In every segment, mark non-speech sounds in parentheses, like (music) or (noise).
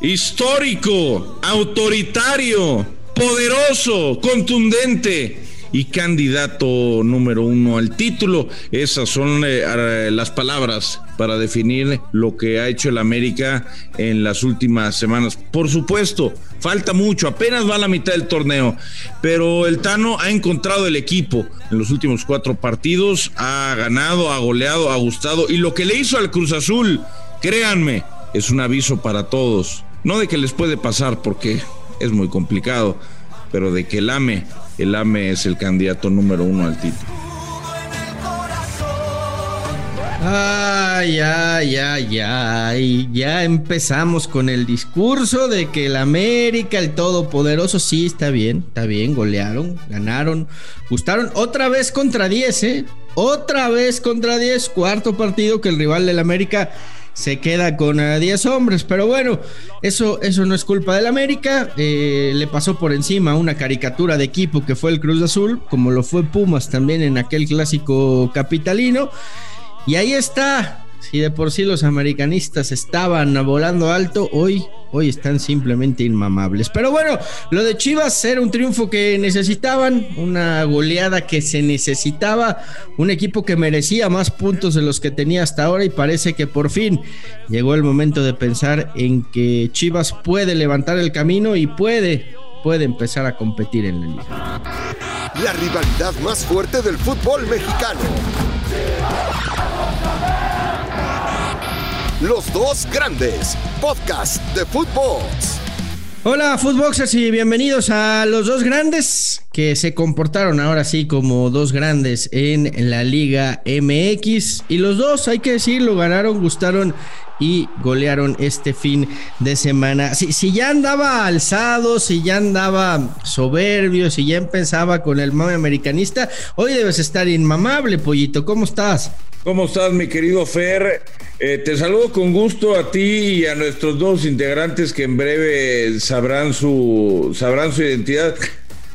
histórico, autoritario, poderoso, contundente y candidato número uno al título. Esas son eh, las palabras para definir lo que ha hecho el América en las últimas semanas. Por supuesto, falta mucho, apenas va a la mitad del torneo, pero el Tano ha encontrado el equipo en los últimos cuatro partidos, ha ganado, ha goleado, ha gustado y lo que le hizo al Cruz Azul, créanme, es un aviso para todos. No de que les puede pasar porque es muy complicado, pero de que el AME el AME es el candidato número uno al título. Ay, ay, ay, ay, ya empezamos con el discurso de que el América, el Todopoderoso, sí, está bien, está bien, golearon, ganaron, gustaron, otra vez contra 10, ¿eh? Otra vez contra 10, cuarto partido que el rival del América se queda con 10 eh, hombres. Pero bueno, eso, eso no es culpa del América. Eh, le pasó por encima una caricatura de equipo que fue el Cruz Azul, como lo fue Pumas también en aquel clásico capitalino. Y ahí está, si de por sí los americanistas estaban volando alto, hoy, hoy están simplemente inmamables. Pero bueno, lo de Chivas era un triunfo que necesitaban, una goleada que se necesitaba, un equipo que merecía más puntos de los que tenía hasta ahora y parece que por fin llegó el momento de pensar en que Chivas puede levantar el camino y puede, puede empezar a competir en la liga. La rivalidad más fuerte del fútbol mexicano los dos grandes, podcast de fútbol. Hola Footboxers y bienvenidos a los dos grandes que se comportaron ahora sí como dos grandes en la Liga MX y los dos, hay que decirlo, ganaron, gustaron y golearon este fin de semana. Si, si ya andaba alzado, si ya andaba soberbio, si ya empezaba con el mame americanista, hoy debes estar inmamable, pollito. ¿Cómo estás? ¿Cómo estás, mi querido Fer? Eh, te saludo con gusto a ti y a nuestros dos integrantes que en breve sabrán su, sabrán su identidad.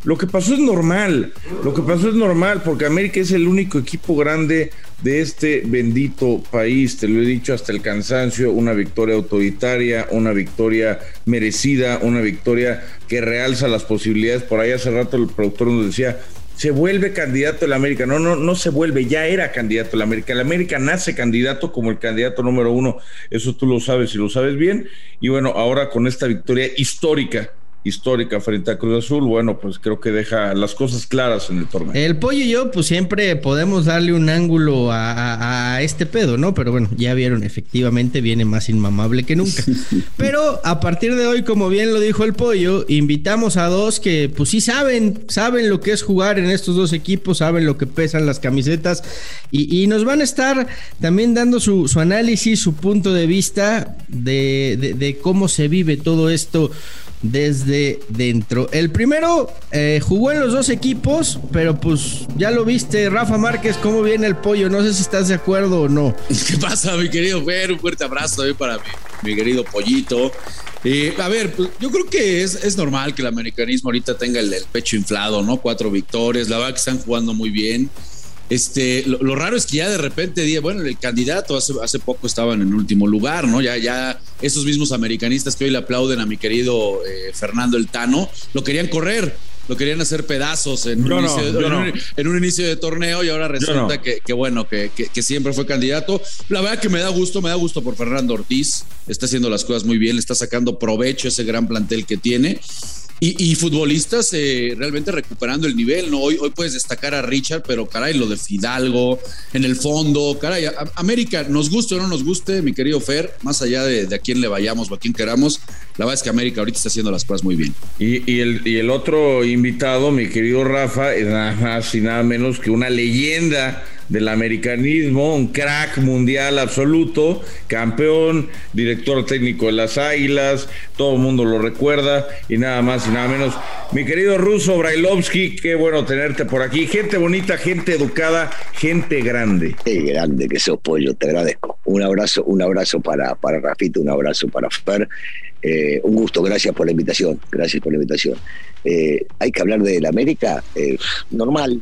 Lo que pasó es normal, lo que pasó es normal, porque América es el único equipo grande de este bendito país, te lo he dicho hasta el cansancio, una victoria autoritaria, una victoria merecida, una victoria que realza las posibilidades. Por ahí hace rato el productor nos decía, se vuelve candidato el América. No, no, no se vuelve, ya era candidato el América. El América nace candidato como el candidato número uno. Eso tú lo sabes y lo sabes bien. Y bueno, ahora con esta victoria histórica histórica frente a Cruz Azul, bueno, pues creo que deja las cosas claras en el torneo. El pollo y yo, pues siempre podemos darle un ángulo a, este pedo, ¿no? Pero bueno, ya vieron, efectivamente viene más inmamable que nunca. (laughs) Pero a partir de hoy, como bien lo dijo el pollo, invitamos a dos que pues sí saben, saben lo que es jugar en estos dos equipos, saben lo que pesan las camisetas y, nos van a estar también dando su, análisis, su punto de vista de, de cómo se vive todo esto desde dentro. El primero eh, jugó en los dos equipos, pero pues ya lo viste, Rafa Márquez, cómo viene el pollo. No sé si estás de acuerdo o no. (laughs) ¿Qué pasa, mi querido Fer? Un fuerte abrazo para mi, querido pollito. Eh, a ver, pues, yo creo que es, normal que el americanismo ahorita tenga el, el, pecho inflado, ¿no? Cuatro victorias, la verdad que están jugando muy bien. Este, lo, raro es que ya de repente, bueno, el candidato hace, hace poco estaba en último lugar, ¿no? Ya, ya esos mismos americanistas que hoy le aplauden a mi querido eh, Fernando El Tano, lo querían correr, lo querían hacer pedazos en un, inicio, de torneo y ahora resulta que, bueno, que, que, siempre fue candidato. La verdad que me da gusto, me da gusto por Fernando Ortiz, está haciendo las cosas muy bien, le está sacando provecho ese gran plantel que tiene. Y, futbolistas eh, realmente recuperando el nivel, ¿no? Hoy, hoy puedes destacar a Richard, pero caray, lo de Fidalgo, en el fondo, caray, América, nos guste o no nos guste, mi querido Fer, más allá de, a quién le vayamos o a quién queramos, la verdad es que América ahorita está haciendo las cosas muy bien. Y, el, y el otro invitado, mi querido Rafa, nada más y nada menos que una leyenda del americanismo, un crack mundial absoluto, campeón, director técnico de las Águilas, todo el mundo lo recuerda y nada más y nada menos. Mi querido Ruso Brailovsky, qué bueno tenerte por aquí. Gente bonita, gente educada, gente grande. Qué grande que sos, Pollo, te agradezco. Un abrazo, un abrazo para, para Rafito, un abrazo para Fer. Eh, un gusto, gracias por la invitación, gracias por la invitación. Eh, hay que hablar de la América, eh, normal,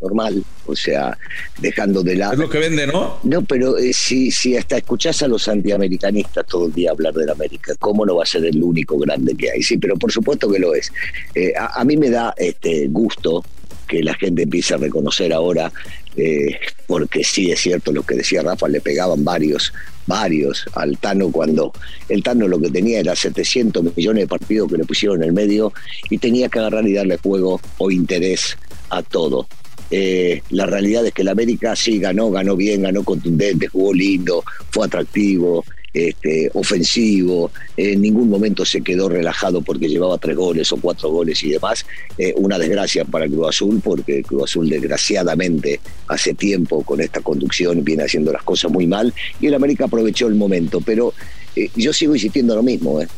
normal, o sea, dejando de lado. Es lo que vende, ¿no? No, pero eh, si, si hasta escuchás a los antiamericanistas todo el día hablar de la América, ¿cómo no va a ser el único grande que hay? Sí, pero por supuesto que lo es. Eh, a, a, mí me da este gusto que la gente empiece a reconocer ahora, eh, porque sí es cierto lo que decía Rafa, le pegaban varios, varios al Tano cuando el Tano lo que tenía era 700 millones de partidos que le pusieron en el medio y tenía que agarrar y darle juego o interés a todo. Eh, la realidad es que el América sí ganó, ganó bien, ganó contundente, jugó lindo, fue atractivo, este, ofensivo, en ningún momento se quedó relajado porque llevaba tres goles o cuatro goles y demás. Eh, una desgracia para Cruz Azul, porque Cruz Azul desgraciadamente hace tiempo con esta conducción viene haciendo las cosas muy mal y el América aprovechó el momento. Pero eh, yo sigo insistiendo lo mismo, ¿eh?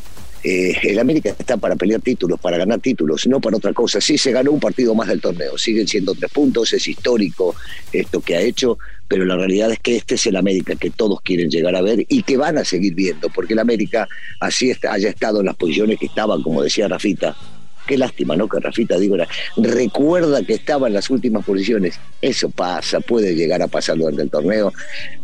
Eh, el América está para pelear títulos, para ganar títulos, no para otra cosa. Sí se ganó un partido más del torneo, siguen siendo tres puntos, es histórico esto que ha hecho, pero la realidad es que este es el América que todos quieren llegar a ver y que van a seguir viendo, porque el América así haya estado en las posiciones que estaban, como decía Rafita, Qué lástima, ¿no? Que Rafita digo, recuerda que estaba en las últimas posiciones. Eso pasa, puede llegar a pasar durante el torneo.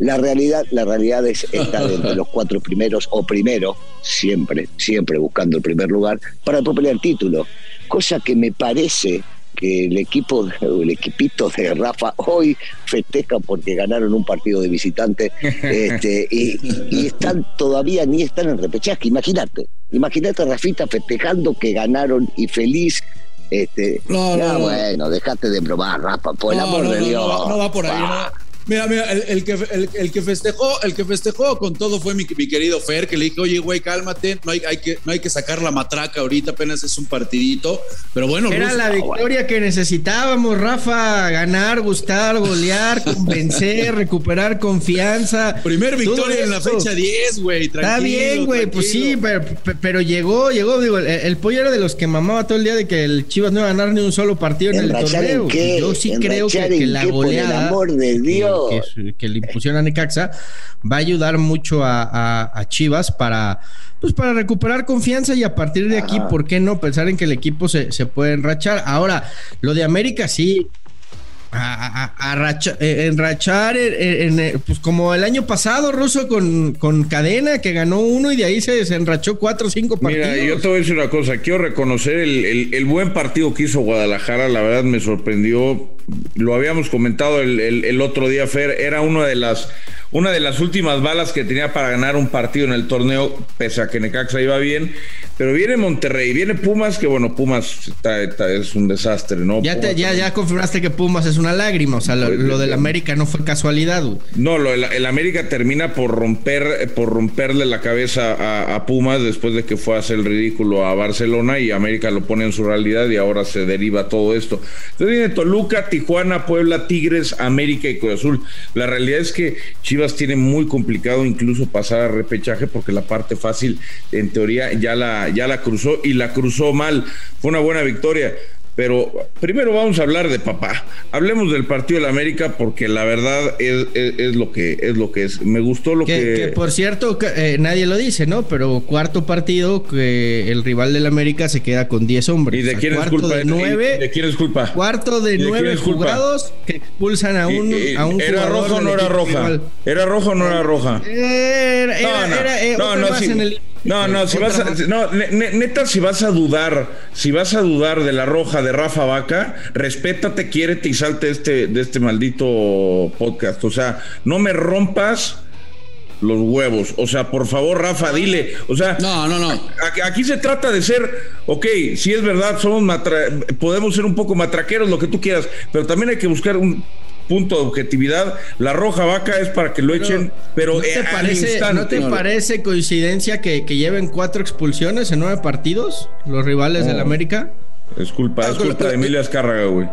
La realidad, la realidad es estar entre los cuatro primeros o primero, siempre, siempre buscando el primer lugar, para el título. Cosa que me parece que el equipo, el equipito de Rafa hoy festeja porque ganaron un partido de visitante (laughs) este, y, están todavía ni están en repechaje. Imagínate, imagínate a Rafita festejando que ganaron y feliz. Este, no, no, bueno, dejate de probar, Rafa, por el amor de Dios. No, va por ahí, Mira, mira, el, que, el, que festejó, el que festejó con todo fue mi, querido Fer, que le dije, oye, güey, cálmate, no hay, hay, que, no hay que sacar la matraca ahorita, apenas es un partidito. Pero bueno, era la victoria que necesitábamos, Rafa, ganar, gustar, golear, convencer, (laughs) recuperar confianza. Primer victoria en la fecha 10, güey. Está bien, güey, pues sí, pero, llegó, llegó, digo, el, pollo era de los que mamaba todo el día de que el Chivas no iba a ganar ni un solo partido en, el torneo. Yo sí creo que, la goleada. amor de Dios que, le impusieron a Necaxa, va a ayudar mucho a, Chivas para, pues para recuperar confianza y a partir de aquí, ¿por qué no pensar en que el equipo se, se puede enrachar? Ahora, lo de América sí, a, eh, enrachar en, pues como el año pasado, Ruso, con, con cadena que ganó uno y de ahí se desenrachó cuatro o cinco partidos. Mira, yo te voy a decir una cosa, quiero reconocer el, el, buen partido que hizo Guadalajara, la verdad me sorprendió, lo habíamos comentado el, el otro día, Fer, era una de las una de las últimas balas que tenía para ganar un partido en el torneo, pese a que Necaxa iba bien. Pero viene Monterrey, viene Pumas, que bueno, Pumas es un desastre, ¿no? Ya, ya, ya confirmaste que Pumas es una lágrima, o sea, lo, pues, del América no fue casualidad. No, lo, el, América termina por romper, por romperle la cabeza a, Pumas después de que fue a hacer el ridículo a Barcelona y América lo pone en su realidad y ahora se deriva todo esto. Entonces viene Toluca, Tijuana, Puebla, Tigres, América y Cruz Azul. La realidad es que Chivas tiene muy complicado incluso pasar a repechaje porque la parte fácil en teoría ya la, ya la cruzó y la cruzó mal. Fue una buena victoria. Pero primero vamos a hablar de papá. Hablemos del partido de la América porque la verdad es, es, lo que es lo que es. Me gustó lo que. Que, por cierto, eh, nadie lo dice, ¿no? Pero cuarto partido que el rival del América se queda con 10 hombres. ¿Y de quién es culpa? De nueve, ¿De quién es culpa? Cuarto de, nueve jugados que expulsan a un, a un ¿Era rojo o no era roja? ¿Era rojo o no era roja? Era, era, no, era, no, no, en el no, no, si vas a, no, neta, si vas a dudar, si vas a dudar de la roja de Rafa Vaca, respétate, quiérete y salte este, de este maldito podcast. O sea, no me rompas los huevos. O sea, por favor, Rafa, dile. O sea, no, no, no. Aquí, se trata de ser, ok, si es verdad, somos podemos ser un poco matraqueros, lo que tú quieras, pero también hay que buscar un punto de objetividad. La roja vaca es para que lo echen, pero ¿no te, parece, ¿no te parece coincidencia que, lleven cuatro expulsiones en nueve partidos los rivales del América? Es culpa, es culpa de Emilia Azcárraga, güey.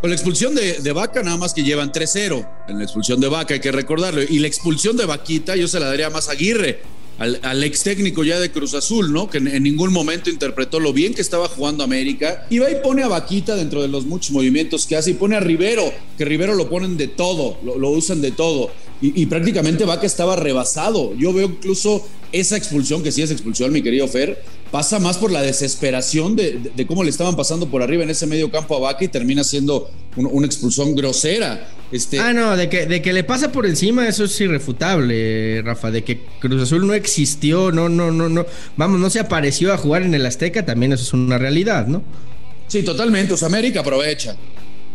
Con la expulsión de, de, Vaca, nada más que llevan 3-0 en la expulsión de Vaca, hay que recordarlo. Y la expulsión de Vaquita, yo se la daría más a Aguirre, al, ex técnico ya de Cruz Azul, ¿no? Que en, ningún momento interpretó lo bien que estaba jugando América. Y y pone a Vaquita dentro de los muchos movimientos que hace y pone a Rivero, que Rivero lo ponen de todo, lo, usan de todo. y, prácticamente Vaca estaba rebasado. Yo veo incluso esa expulsión, que sí es expulsión, mi querido Fer, pasa más por la desesperación de, cómo le estaban pasando por arriba en ese medio campo a Vaca y termina siendo una expulsión grosera. Este... Ah, no, de que, de que le pasa por encima, eso es irrefutable, Rafa. De que Cruz Azul no existió, no, no, no, no. Vamos, no se apareció a jugar en el Azteca, también eso es una realidad, ¿no? Sí, totalmente. O América aprovecha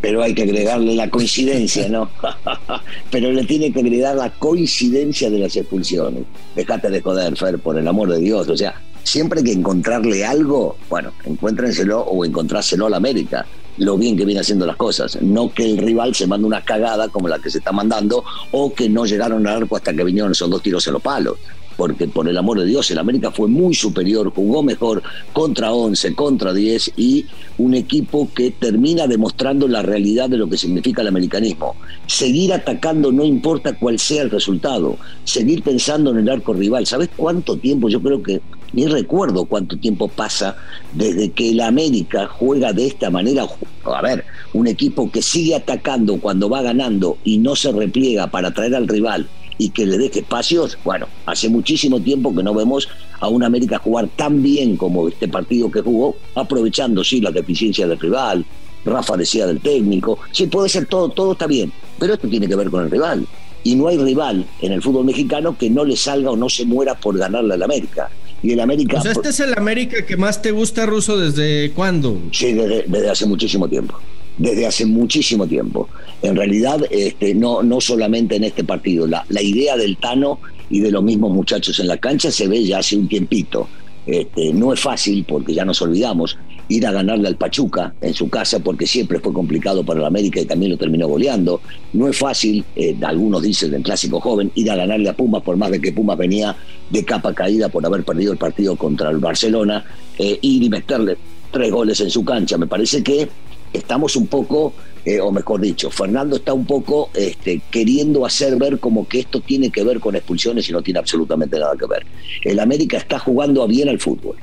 pero hay que agregarle la coincidencia, ¿no? (laughs) pero le tiene que agregar la coincidencia de las expulsiones. Dejate de joder, Fer, por el amor de Dios. O sea, siempre que encontrarle algo, bueno, encuéntrenselo o encontrárselo a la América. Lo bien que viene haciendo las cosas. No que el rival se mande una cagada como la que se está mandando o que no llegaron al arco hasta que vinieron esos dos tiros en los palos porque por el amor de Dios, el América fue muy superior, jugó mejor contra 11, contra 10 y un equipo que termina demostrando la realidad de lo que significa el americanismo. Seguir atacando no importa cuál sea el resultado, seguir pensando en el arco rival. ¿Sabes cuánto tiempo? Yo creo que ni recuerdo cuánto tiempo pasa desde que el América juega de esta manera. A ver, un equipo que sigue atacando cuando va ganando y no se repliega para traer al rival y que le deje espacios. Bueno, hace muchísimo tiempo que no vemos a un América jugar tan bien como este partido que jugó, aprovechando sí las deficiencias del rival. Rafa decía del técnico, sí puede ser todo, todo está bien, pero esto tiene que ver con el rival. Y no hay rival en el fútbol mexicano que no le salga o no se muera por ganarle al América. Y el América. O sea, este es el América que más te gusta, Ruso, ¿desde cuándo? Sí, desde hace muchísimo tiempo desde hace muchísimo tiempo. En realidad, este, no, no solamente en este partido, la, la idea del Tano y de los mismos muchachos en la cancha se ve ya hace un tiempito. Este, no es fácil, porque ya nos olvidamos, ir a ganarle al Pachuca en su casa, porque siempre fue complicado para el América y también lo terminó goleando. No es fácil, eh, algunos dicen del clásico joven, ir a ganarle a Pumas, por más de que Pumas venía de capa caída por haber perdido el partido contra el Barcelona, eh, ir y meterle tres goles en su cancha. Me parece que estamos un poco, eh, o mejor dicho, Fernando está un poco este, queriendo hacer ver como que esto tiene que ver con expulsiones y no tiene absolutamente nada que ver. El América está jugando bien al fútbol.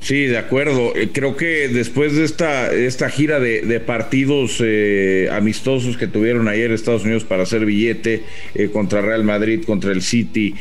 Sí, de acuerdo. Eh, creo que después de esta, esta gira de, partidos eh, amistosos que tuvieron ayer Estados Unidos para hacer billete eh, contra Real Madrid, contra el City,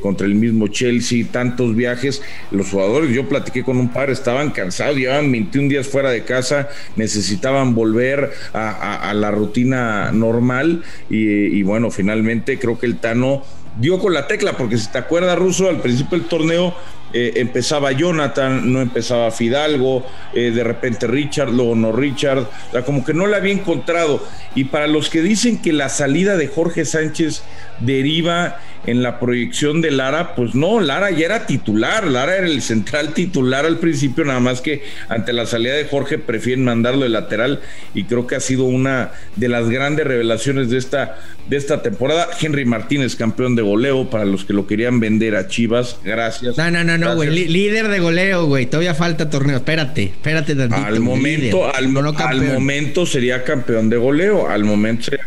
contra el mismo Chelsea, tantos viajes, los jugadores, yo platiqué con un par, estaban cansados, llevaban 21 días fuera de casa, necesitaban volver a, la rutina normal y, y bueno, finalmente creo que el Tano dio con la tecla, porque si te acuerdas, Ruso, al principio del torneo eh, empezaba Jonathan, no empezaba Fidalgo, eh, de repente Richard, luego no Richard, o sea, como que no la había encontrado. Y para los que dicen que la salida de Jorge Sánchez deriva en la proyección de Lara, pues no, Lara ya era titular, Lara era el central titular al principio, nada más que ante la salida de Jorge prefieren mandarlo de lateral y creo que ha sido una de las grandes revelaciones de esta, de esta temporada. Henry Martínez, campeón de goleo, para los que lo querían vender a Chivas, gracias. No, no, no, no, güey, líder de goleo, güey, todavía falta torneo, espérate, espérate tantito. Al momento, al, momento sería campeón de goleo, al momento sería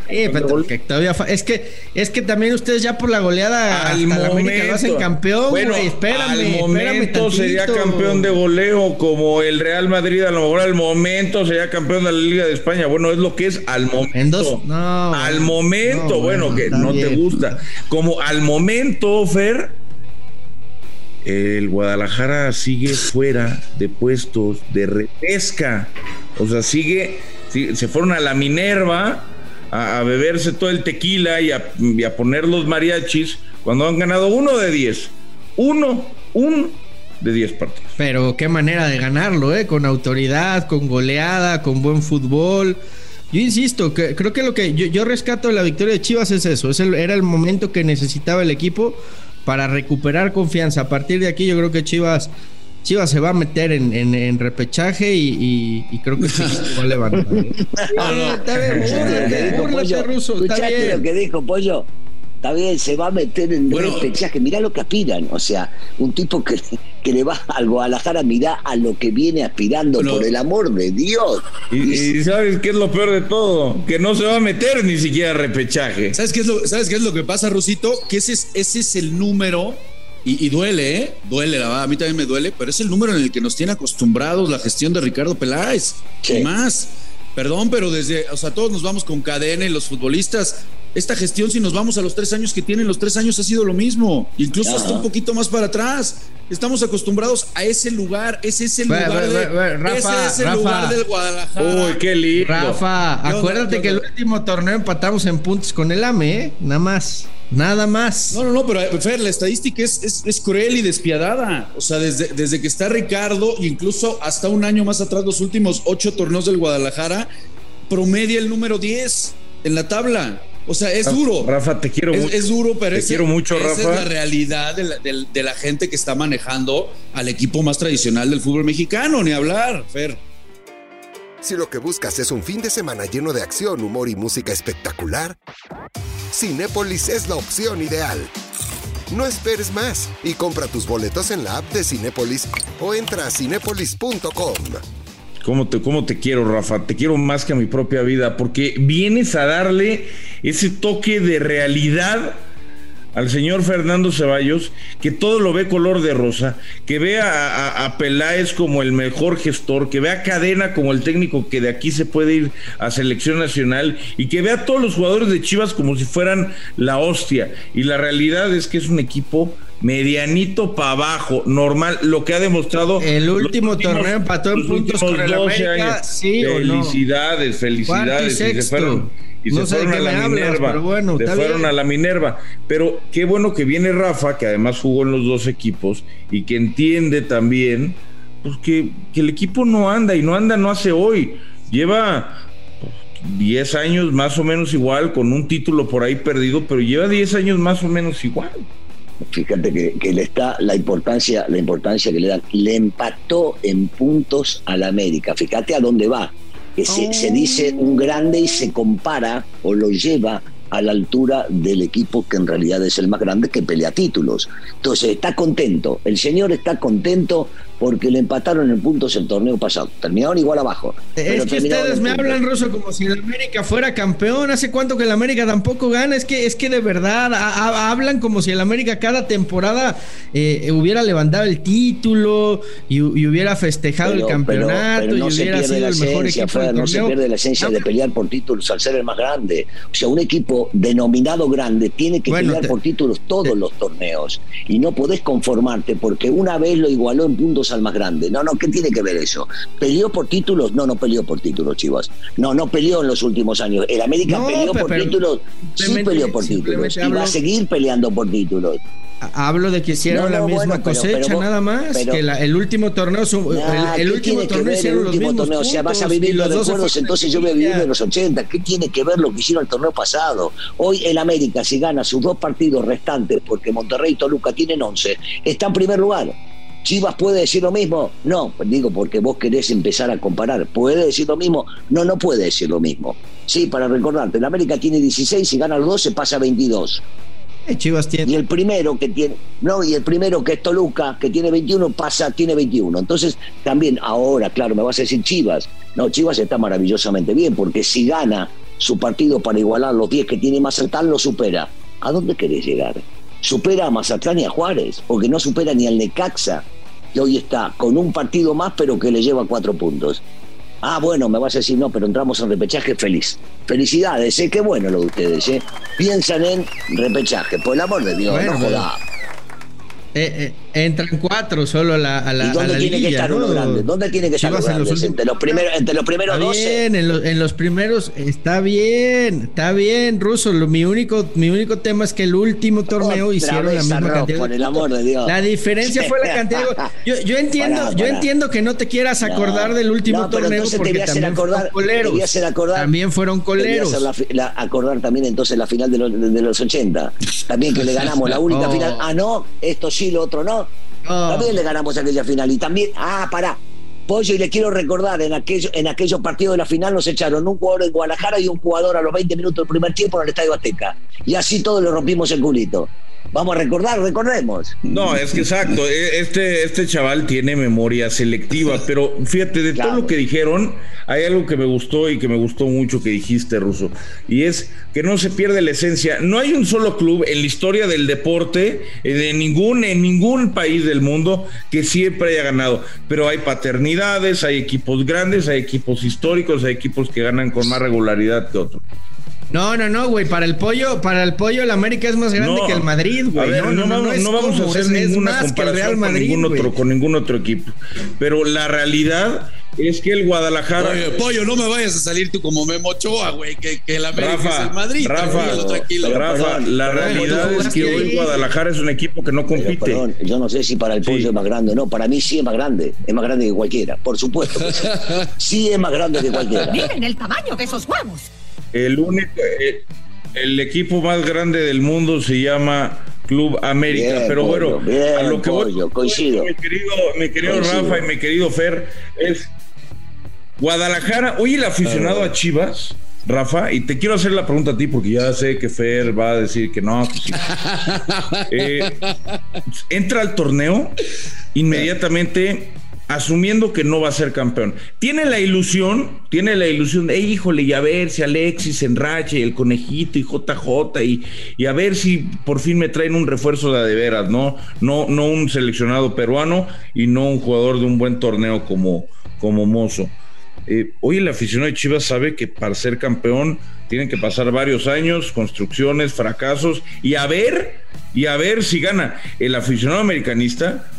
es que, es que también ustedes ya por la al momento, lo hacen campeón, bueno, Espérame, al momento sería campeón de goleo, como el Real Madrid, a lo mejor al momento sería campeón de la Liga de España. Bueno, es lo que es al momento. al momento, bueno, que no te gusta. Como al momento, Fer, el Guadalajara sigue fuera de puestos de repesca. O sea, sigue, se fueron a la Minerva a, beberse todo el tequila y a, poner los mariachis cuando han ganado uno de diez. Uno, un de diez partidos. Pero qué manera de ganarlo, ¿eh? Con autoridad, con goleada, con buen fútbol. Yo insisto, que creo que lo que yo, rescato de la victoria de Chivas es eso, es era el momento que necesitaba el equipo para recuperar confianza. A partir de aquí yo creo que Chivas Chivas se va a meter en, en, repechaje y, y, creo que sí va a levantar. ¿eh? (laughs) No, no, está bien, Ruso, está bien. lo que dijo Pollo? Está bien, se va a meter en repechaje. Mirá lo que aspiran. O sea, un tipo que, que le va al Guadalajara, mirá a lo que viene aspirando, por el amor de Dios. Y, ¿sabes qué es lo peor de todo? Que no se va a meter ni siquiera a repechaje. ¿Sabes qué es lo, ¿sabes qué es lo que pasa, Rusito? Que ese es, ese es el número y, duele, ¿eh? Duele, la verdad. A mí también me duele, pero es el número en el que nos tiene acostumbrados la gestión de Ricardo Peláez. Y más. Perdón, pero desde, o sea, todos nos vamos con cadena y los futbolistas esta gestión, si nos vamos a los tres años que tienen, los tres años ha sido lo mismo, incluso hasta un poquito más para atrás. Estamos acostumbrados a ese lugar, ese es el lugar, de, Rafa, ese es el lugar del Guadalajara. Uy, qué lindo. Rafa, acuérdate que el último torneo empatamos en puntos con el AME, ¿eh? Nada más. Nada más. No, no, no, pero Fer, la estadística es, es, cruel y despiadada. O sea, desde, desde que está Ricardo, incluso hasta un año más atrás, los últimos ocho torneos del Guadalajara, promedia el número 10 en la tabla. O sea, es duro. Rafa, te quiero mucho. Es duro, pero te quiero mucho, esa Rafa. es la realidad de la, de la, gente que está manejando al equipo más tradicional del fútbol mexicano, ni hablar, Fer. Si lo que buscas es un fin de semana lleno de acción, humor y música espectacular, Cinépolis es la opción ideal. No esperes más y compra tus boletos en la app de Cinépolis o entra a cinépolis.com. ¿Cómo te, ¿Cómo te quiero, Rafa? Te quiero más que a mi propia vida, porque vienes a darle ese toque de realidad al señor Fernando Ceballos, que todo lo ve color de rosa, que ve a, a, Peláez como el mejor gestor, que ve a Cadena como el técnico que de aquí se puede ir a selección nacional y que ve a todos los jugadores de Chivas como si fueran la hostia. Y la realidad es que es un equipo medianito para abajo, normal, lo que ha demostrado. El último torneo empató en puntos con el América, sí felicidades, felicidades. Y se fueron, y se fueron a la Minerva. bueno, se fueron a la Minerva. Pero qué bueno que viene Rafa, que además jugó en los dos equipos y que entiende también pues que, que el equipo no anda y no anda, no hace hoy. Lleva 10 años más o menos igual, con un título por ahí perdido, pero lleva 10 años más o menos igual. Fíjate que, que, le está la importancia, la importancia que le dan. Le empató en puntos al América. Fíjate a dónde va. Que se, dice un grande y se compara o lo lleva a la altura del equipo que en realidad es el más grande que pelea títulos. Entonces está contento, el señor está contento porque le empataron en puntos el torneo pasado. Terminaron igual abajo. Es que ustedes me hablan, Rosso, como si el América fuera campeón. ¿Hace cuánto que el América tampoco gana? Es que, es que de verdad a, a, hablan como si el América cada temporada eh, hubiera levantado el título y, y hubiera festejado pero, el campeonato pero, pero no y hubiera sido el mejor equipo del No se pierde la esencia de pelear por títulos al ser el más grande. O sea, un equipo denominado grande tiene que bueno, pelear te, por títulos todos los torneos y no podés conformarte porque una vez lo igualó en puntos al más grande. No, no, ¿qué tiene que ver eso? ¿Peleó por títulos? No, no peleó por títulos, Chivas. No, no peleó en los últimos años. El América no, peleó por títulos, sí peleó por títulos. Y va a seguir peleando por títulos. Hablo de que hicieron no, no, la misma bueno, pero, cosecha, pero, nada más. Pero, que la, el último torneo, nah, el, el último torneo hicieron el último los mismos torneo? O sea, vas a vivir los recuerdos, entonces yo voy a vivir de los 80. ¿Qué tiene que ver lo que hicieron el torneo pasado? Hoy el América, si gana sus dos partidos restantes, porque Monterrey y Toluca tienen 11, está en primer lugar. ¿Chivas puede decir lo mismo? No, digo porque vos querés empezar a comparar. ¿Puede decir lo mismo? No, no puede decir lo mismo. Sí, para recordarte, el América tiene 16 y gana los 12, pasa a 22. Eh. Y el primero que tiene, no, y el primero que es Toluca, que tiene 21, pasa, tiene 21. Entonces, también ahora, claro, me vas a decir Chivas. No, Chivas está maravillosamente bien, porque si gana su partido para igualar los 10 que tiene Mazatlán, lo supera. ¿A dónde querés llegar? Supera a Mazatlán y a Juárez, porque no supera ni al Necaxa, que hoy está con un partido más, pero que le lleva cuatro puntos. Ah, bueno, me vas a decir, no, pero entramos en repechaje feliz. Felicidades, ¿eh? Qué bueno lo de ustedes, ¿eh? Piensan en repechaje, por el amor de Dios, bueno, no jodas. Eh, eh, entran cuatro solo a la, a la ¿Y dónde a la tiene liguilla, que estar ¿no? uno grande? ¿Dónde tiene que estar uno los grande? últimos- Entre los primeros, entre los primeros Está 12. bien, en, los- en los primeros está bien, está bien, Ruso. Lo- mi único, mi único tema es que el último torneo Otra hicieron la misma cantidad. por el amor de Dios. La diferencia fue la cantidad. (laughs) Yo, yo entiendo, Pará, yo pará. entiendo que no te quieras acordar No, del último no, pero torneo te porque hacer también acordar- fueron coleros. te hacer acordar- también fueron Te coleros. la la- acordar también entonces la final de los, de los 80. También que le ganamos la única (laughs) Oh. final. Ah, no, esto sí, lo otro no. También le ganamos aquella final. Y también, ah, pará. Pollo, y le quiero recordar, en, aquello, en aquellos partidos de la final nos echaron un jugador en Guadalajara y un jugador a los 20 minutos del primer tiempo en el Estadio Azteca. Y así todos le rompimos el culito. Vamos a recordar, recordemos. No, es que exacto. e- Este, este chaval tiene memoria selectiva, pero fíjate, de Claro. todo lo que dijeron, hay algo que me gustó y que me gustó mucho que dijiste, Ruso, y es que no se pierde la esencia. No hay un solo club en la historia del deporte, eh, de ningún, en ningún país del mundo, que siempre haya ganado. Pero hay paternidades, hay equipos grandes, hay equipos históricos, hay equipos que ganan con más regularidad que otros. No, no, no, güey. Para el pollo, para el pollo, el América es más grande que el Madrid, güey. no, no, no, no, vamos a hacer ninguna comparación con, ningún otro, con ningún otro equipo. Pero la realidad es que el Guadalajara. Oye, pollo, no me vayas a salir tú como Memo Ochoa, güey, que, que el América Rafa, es el Madrid. Rafa, tranquilo. Rafa, la realidad es que hoy Guadalajara es un equipo que no compite. perdón, yo no sé si para el pollo es más grande o no. Para mí sí es más grande. Es más grande que cualquiera. Por supuesto que (laughs) sí. sí es más grande que cualquiera. Miren el tamaño de esos huevos. El único. Eh, el equipo más grande del mundo se llama Club América. Pero bueno, a lo que voy, coincido. Mi querido, mi querido Rafa y mi querido Fer, es Guadalajara, oye el aficionado a Chivas, Rafa, y te quiero hacer la pregunta a ti porque ya sé que Fer va a decir que no. (laughs) Eh, entra al torneo inmediatamente asumiendo que no va a ser campeón. Tiene la ilusión, tiene la ilusión de, híjole, y a ver si Alexis Enrache, el conejito y JJ, y, y, a ver si por fin me traen un refuerzo de, de veras, ¿no? No, no un seleccionado peruano y no un jugador de un buen torneo como, como Mozo. Eh, hoy el aficionado de Chivas sabe que para ser campeón tienen que pasar varios años, construcciones, fracasos, y a ver, y a ver si gana. El aficionado americanista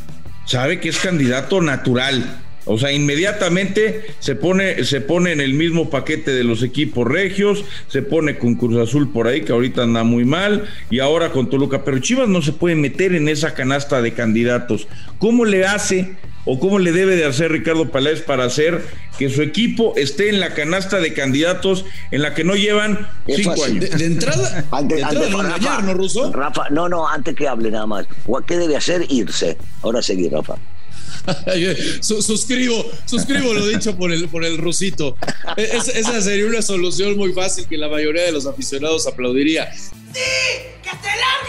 sabe que es candidato natural. O sea, inmediatamente se pone, se pone en el mismo paquete de los equipos regios, se pone con Cruz Azul por ahí, que ahorita anda muy mal, y ahora con Toluca. Pero Chivas no se puede meter en esa canasta de candidatos. ¿Cómo le hace o cómo le debe de hacer Ricardo Paláez para hacer que su equipo esté en la canasta de candidatos en la que no llevan cinco años? De, entrada, antes, de entrada antes, no Rafa, engañar, ¿no, Ruso? Rafa, no, no, antes que hable nada más. ¿Qué debe hacer? Irse. Ahora seguir, Rafa. (laughs) suscribo, suscribo lo dicho por el, por el rusito. Es, esa sería una solución muy fácil que la mayoría de los aficionados aplaudiría. ¡Sí! ¡Que te largue!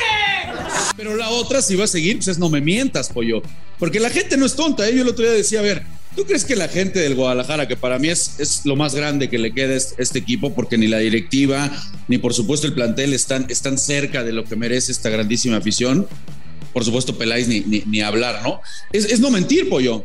Pero la otra, si va a seguir, pues es no me mientas, pollo. Porque la gente no es tonta. ¿eh? Yo el otro día decía, a ver, ¿tú crees que la gente del Guadalajara, que para mí es, es lo más grande que le queda este equipo, porque ni la directiva, ni por supuesto el plantel están, están cerca de lo que merece esta grandísima afición? por supuesto Peláez ni, ni, ni hablar, ¿no? Es, es, no mentir, pollo.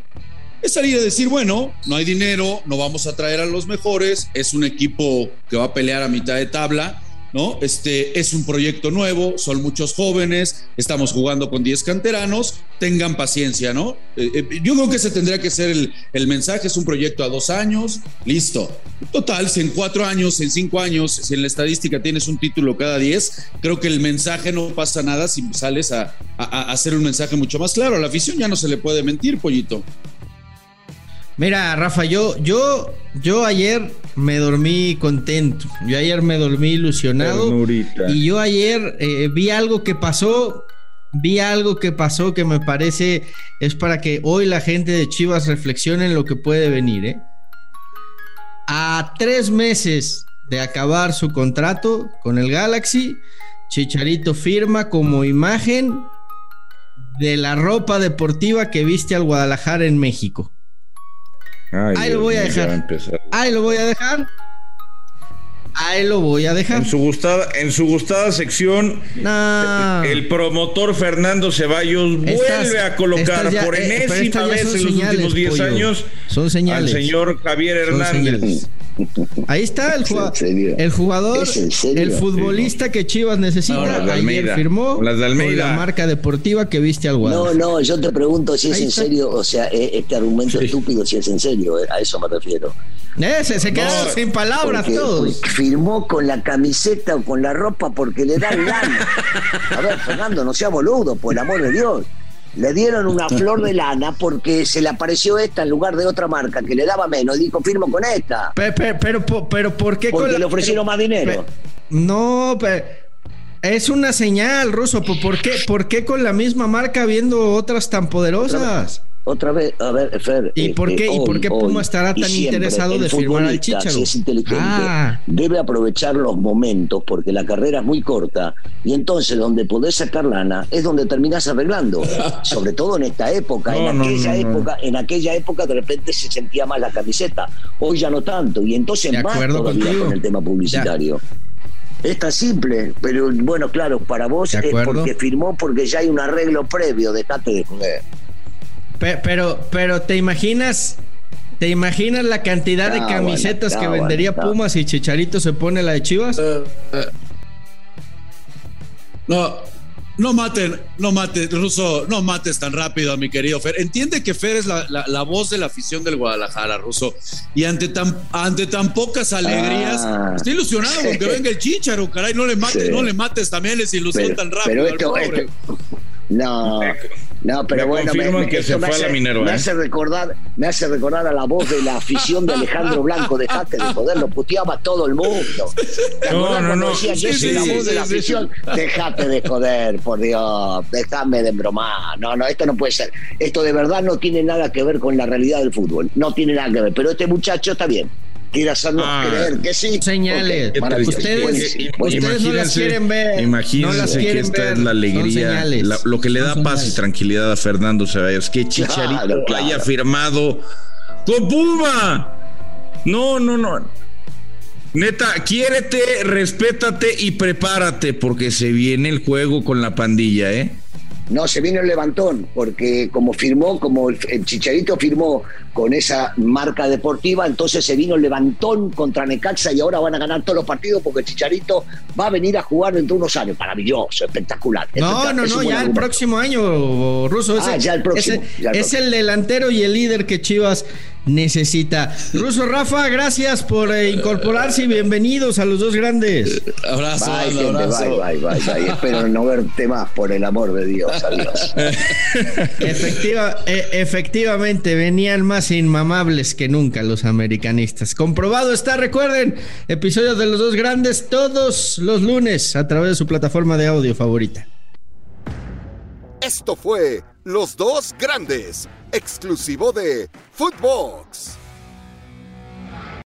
Es salir a decir, bueno, no hay dinero, no vamos a traer a los mejores, es un equipo que va a pelear a mitad de tabla, ¿no? Este es un proyecto nuevo, son muchos jóvenes, estamos jugando con 10 canteranos, tengan paciencia, ¿no? Eh, eh, yo creo que ese tendría que ser el, el, mensaje, es un proyecto a dos años, listo. Total, si en cuatro años, en cinco años, si en la estadística tienes un título cada 10, creo que el mensaje no pasa nada si sales a, a, a hacer un mensaje mucho más claro. A la afición ya no se le puede mentir, pollito. Mira, Rafa, yo, yo, yo ayer me dormí contento. Yo ayer me dormí ilusionado. Ternurita. Y yo ayer eh, vi algo que pasó. Vi algo que pasó que me parece es para que hoy la gente de Chivas reflexione en lo que puede venir. ¿eh? A tres meses de acabar su contrato con el Galaxy, Chicharito firma como imagen de la ropa deportiva que viste al Guadalajara en México. Ay, Ahí lo voy a dejar. Ahí lo voy a dejar. Ahí lo voy a dejar. En su gustada, en su gustada sección, no. el promotor Fernando Ceballos Estas- vuelve a colocar ya- por eh, enésima vez en los señales, últimos 10 pollo. años Son señales. al señor Javier Hernández. Ahí está el, ¿Es en jugado- serio? el jugador, ¿Es en serio? el futbolista que Chivas necesita. No, ayer Almeida. firmó Las de Almeida. con la marca deportiva que viste al No, Guadalajara. no, yo te pregunto si es en serio, o sea, eh, este argumento Sí. estúpido, si es en serio, eh, a eso me refiero. Eh, se, quedaron No, sin palabras Porque- todos. porque firmó con la camiseta o con la ropa porque le dan lana. (laughs) A ver, Fernando, no sea boludo, por el amor de Dios. Le dieron una flor de lana porque se le apareció esta en lugar de otra marca que le daba menos. Dijo, firmo con esta. Pe- pe- Pero, po- pero, ¿por qué con Porque la- le ofrecieron más dinero. no, pe- es una señal, Ruso. po- ¿Por qué, ¿Por qué con la misma marca viendo otras tan poderosas? Otra vez, a ver, Fer. ¿Y por qué- eh, y por qué hoy, Puma estará tan siempre interesado de firmar al futbolista, Chícharo? Si es inteligente, Ah. debe aprovechar los momentos porque la carrera es muy corta y entonces donde podés sacar lana es donde terminás arreglando. (laughs) Sobre todo en esta época. No, en no, aquella no, no. época, en aquella época de repente se sentía más la camiseta. Hoy ya no tanto. Y entonces De más acuerdo todavía contigo. con el tema publicitario. Es tan simple, pero bueno, claro, para vos es porque firmó porque ya hay un arreglo previo, dejate de joder. Pe- pero, pero te imaginas ¿Te imaginas la cantidad de camisetas que vendería Pumas y Chicharito se pone la de Chivas? No, no maten, no mates, Ruso, no mates tan rápido a mi querido Fer. Entiende que Fer es la, la- la voz de la afición del Guadalajara, Ruso. Y ante tan, ante tan pocas alegrías, Ah, estoy ilusionado con que venga el chicharo, caray. No le mates, Sí. no le mates también esa ilusión Pero, tan rápido. pero al esto, pobre. esto- no, no, pero Me bueno, confirman que esto se me a hace- la Minerva, Me ¿eh? hace recordar, me hace recordar a la voz de la afición de Alejandro Blanco, dejate de joder, lo puteaba todo el mundo. ¿Te No, no, no. decía Sí, yo soy sí, la sí, voz de sí, la sí, afición? Dejate de joder, por Dios, déjame de bromar. No, no, esto no puede ser. Esto de verdad no tiene nada que ver con la realidad del fútbol. No tiene nada que ver. Pero este muchacho está bien. Quiere hacernos Ah. creer que sí. Señales. Ok, maravilloso. Ustedes- ustedes no las quieren ver, Imagínense no las que esta ver, es la alegría, la- lo que le da son paz y tranquilidad a Fernando Ceballos. Que Chicharito Claro, claro. haya firmado con Puma. No, no, no. Neta, quiérete, respétate y prepárate porque se viene el juego con la pandilla, ¿eh? No, se vino el levantón, porque como firmó, como el, Chicharito firmó con esa marca deportiva, entonces se vino el levantón contra Necaxa y ahora van a ganar todos los partidos porque el Chicharito va a venir a jugar dentro de unos años. Maravilloso, espectacular. No, espectacular. no, no, buen ya el próximo año, Ruso. Ah, ya el próximo, ese- ya el es el delantero y el líder que Chivas necesita. Ruso, Rafa, gracias por eh, incorporarse y bienvenidos a los dos grandes. Abrazo, Bye, banda, gente, abrazo. bye, bye, bye, bye. Espero no verte más, por el amor de Dios. Adiós. (laughs) Efectiva, eh, efectivamente, venían más inmamables que nunca los americanistas. Comprobado está, recuerden, episodios de los dos grandes todos los lunes a través de su plataforma de audio favorita. Esto fue Los Dos Grandes, exclusivo de Footbox.